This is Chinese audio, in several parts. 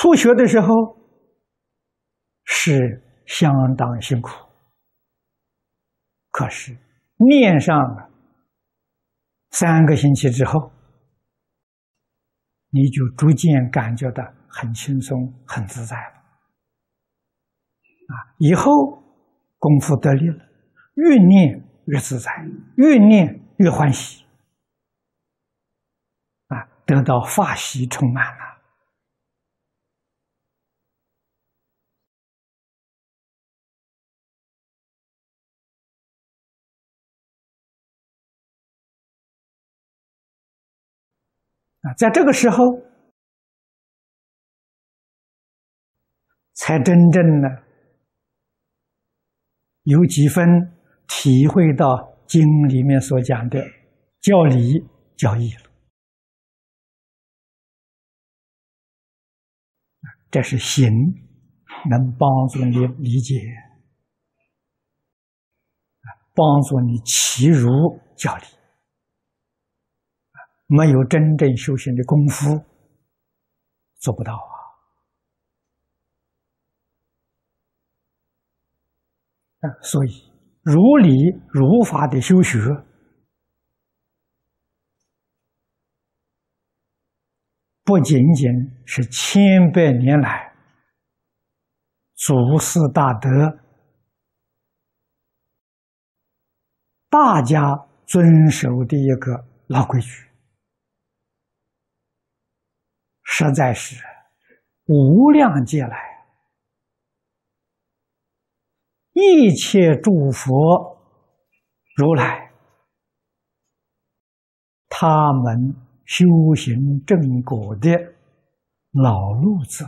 初学的时候是相当辛苦，可是念上三个星期之后，你就逐渐感觉到很轻松、很自在了。啊，以后功夫得力了，越念越自在，越念越欢喜，啊，得到法喜充满了。啊，在这个时候，才真正的有几分体会到经里面所讲的教理教义了。这是行能帮助你理解，帮助你齐如教理。没有真正修行的功夫，做不到啊！啊，所以如理如法的修学，不仅仅是千百年来祖师大德大家遵守的一个老规矩。实在是无量劫来，一切诸佛如来，他们修行正果的老路子，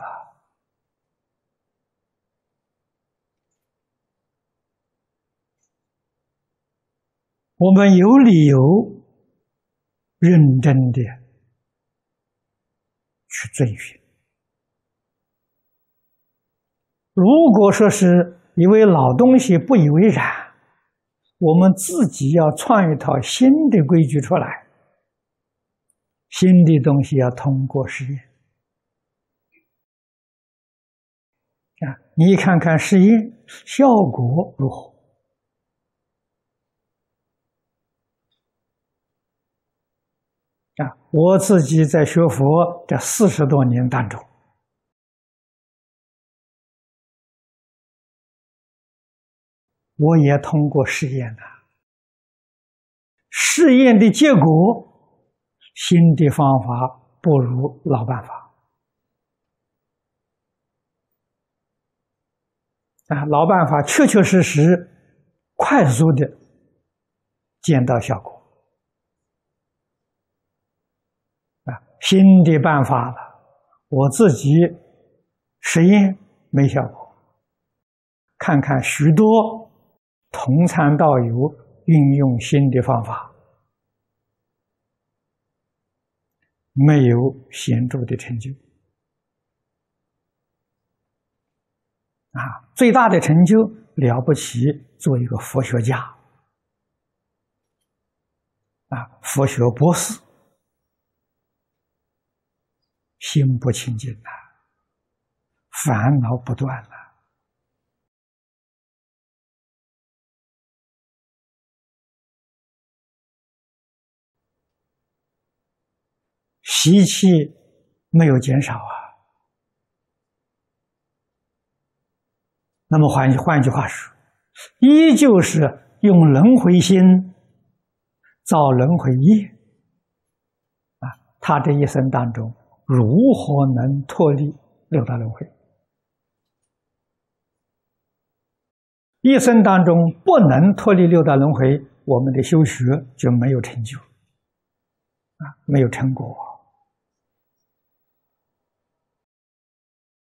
我们有理由认真的。去遵循。如果说是因为老东西不以为然，我们自己要创一套新的规矩出来。新的东西要通过实验啊，你看看实验效果如何？啊，我自己在学佛这四十多年当中，我也通过试验了。试验的结果，新的方法不如老办法。啊，老办法确确实实、快速的见到效果。啊新的办法了，我自己实验没效果。看看许多同参道友运用新的方法，没有显著的成就。啊，最大的成就了不起，做一个佛学家，啊，佛学博士。心不清净了，烦恼不断了，习气没有减少啊。那么换换句话说，依旧是用轮回心造轮回业啊。他这一生当中。如何能脱离六道轮回？一生当中不能脱离六道轮回，我们的修学就没有成就，啊，没有成果。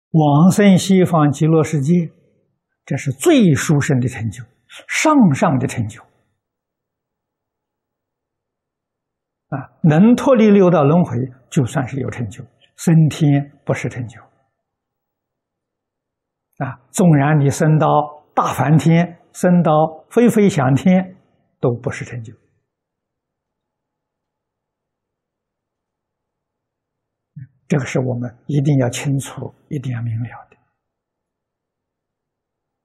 往生西方极乐世界，这是最殊胜的成就，上上的成就。啊，能脱离六道轮回，就算是有成就。升天不是成就。啊，纵然你升到大梵天，升到飞飞翔天，都不是成就。这个是我们一定要清楚、一定要明了的。